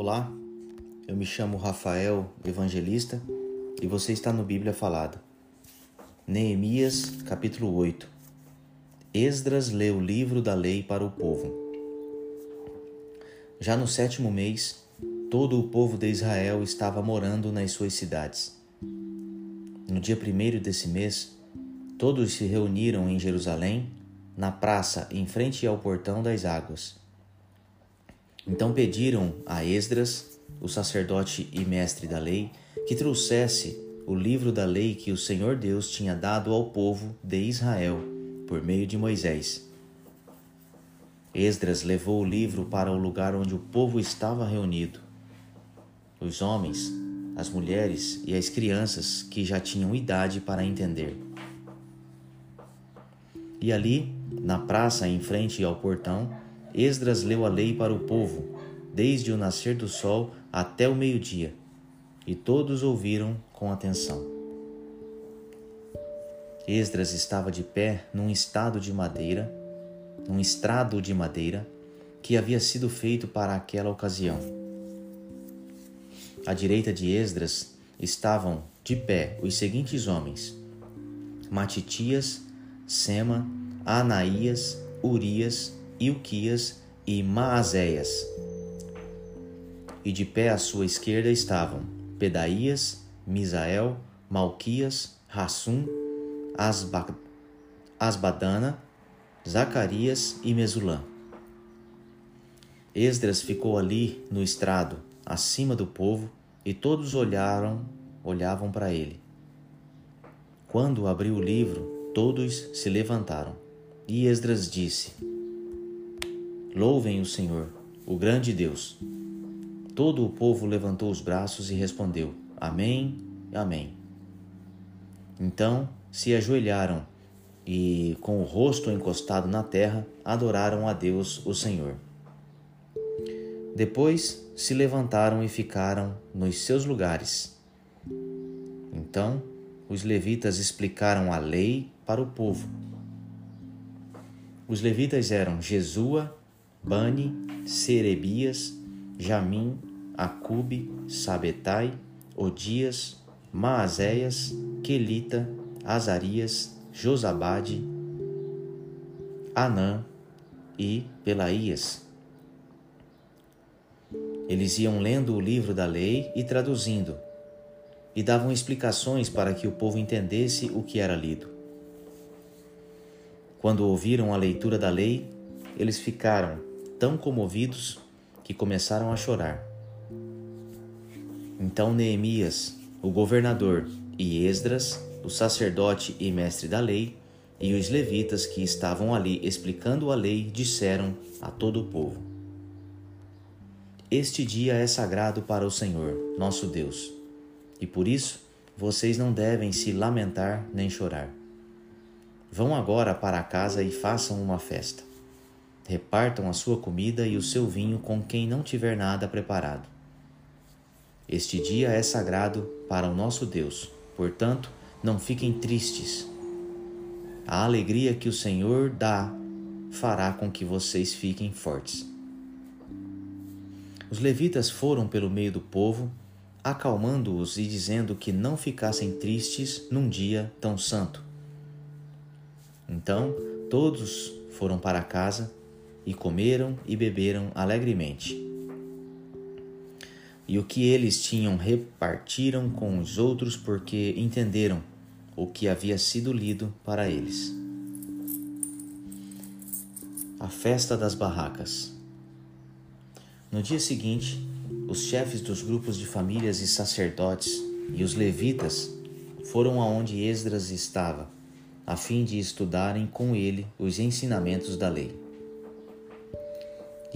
Olá, eu me chamo Rafael Evangelista e você está no Bíblia Falada. Neemias, capítulo 8. Esdras lê o livro da lei para o povo. Já no sétimo mês, todo o povo de Israel estava morando nas suas cidades. No dia primeiro desse mês, todos se reuniram em Jerusalém, na praça em frente ao portão das águas. Então pediram a Esdras, o sacerdote e mestre da lei, que trouxesse o livro da lei que o Senhor Deus tinha dado ao povo de Israel por meio de Moisés. Esdras levou o livro para o lugar onde o povo estava reunido. Os homens, as mulheres e as crianças que já tinham idade para entender. E ali, na praça em frente ao portão, Esdras leu a lei para o povo, desde o nascer do sol até o meio-dia, e todos ouviram com atenção. Esdras estava de pé num estado de madeira, num estrado de madeira que havia sido feito para aquela ocasião. À direita de Esdras estavam de pé os seguintes homens: Matitias, Sema, Anaías, Urias Ilquias e Maazéias. E de pé à sua esquerda estavam Pedaías, Misael, Malquias, Rassum, Asba, Asbadana, Zacarias e Mesulã. Esdras ficou ali no estrado, acima do povo, e todos olharam, olhavam para ele. Quando abriu o livro, todos se levantaram. E Esdras disse: Louvem o Senhor, o grande Deus. Todo o povo levantou os braços e respondeu: Amém, Amém. Então se ajoelharam e, com o rosto encostado na terra, adoraram a Deus, o Senhor. Depois se levantaram e ficaram nos seus lugares. Então os levitas explicaram a lei para o povo. Os levitas eram Jesua, Bani, Serebias, Jamim, Acube, Sabetai, Odias, Maazéias, Quelita, Azarias, Josabade, Anã e Pelaías. Eles iam lendo o livro da lei e traduzindo, e davam explicações para que o povo entendesse o que era lido. Quando ouviram a leitura da lei, eles ficaram tão comovidos que começaram a chorar. Então Neemias, o governador, e Esdras, o sacerdote e mestre da lei, e os levitas que estavam ali explicando a lei disseram a todo o povo: Este dia é sagrado para o Senhor, nosso Deus, e por isso vocês não devem se lamentar nem chorar. Vão agora para casa e façam uma festa repartam a sua comida e o seu vinho com quem não tiver nada preparado. Este dia é sagrado para o nosso Deus, portanto, não fiquem tristes. A alegria que o Senhor dá fará com que vocês fiquem fortes. Os levitas foram pelo meio do povo, acalmando-os e dizendo que não ficassem tristes num dia tão santo. Então, todos foram para casa e comeram e beberam alegremente. E o que eles tinham repartiram com os outros, porque entenderam o que havia sido lido para eles. A festa das barracas. No dia seguinte, os chefes dos grupos de famílias e sacerdotes e os levitas foram aonde Esdras estava, a fim de estudarem com ele os ensinamentos da lei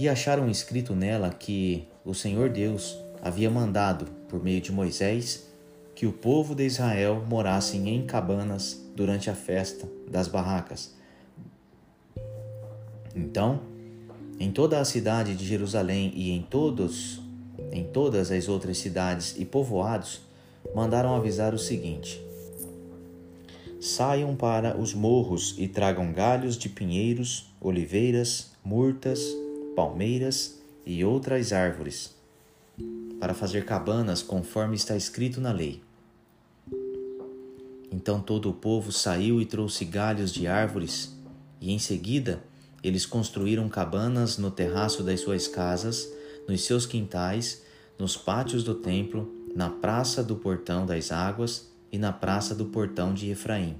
e acharam escrito nela que o Senhor Deus havia mandado, por meio de Moisés, que o povo de Israel morasse em cabanas durante a festa das barracas. Então, em toda a cidade de Jerusalém e em todos em todas as outras cidades e povoados, mandaram avisar o seguinte: Saiam para os morros e tragam galhos de pinheiros, oliveiras, murtas, palmeiras e outras árvores. para fazer cabanas conforme está escrito na lei. Então todo o povo saiu e trouxe galhos de árvores, e em seguida eles construíram cabanas no terraço das suas casas, nos seus quintais, nos pátios do templo, na praça do portão das águas e na praça do portão de Efraim.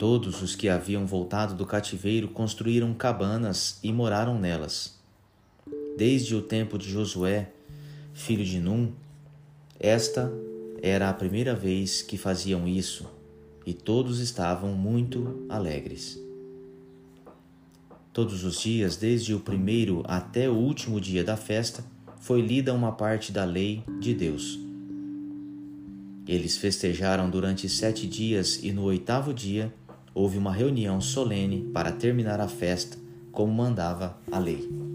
Todos os que haviam voltado do cativeiro construíram cabanas e moraram nelas. Desde o tempo de Josué, filho de Num, esta era a primeira vez que faziam isso, e todos estavam muito alegres. Todos os dias, desde o primeiro até o último dia da festa, foi lida uma parte da lei de Deus. Eles festejaram durante sete dias e no oitavo dia houve uma reunião solene para terminar a festa, como mandava a lei.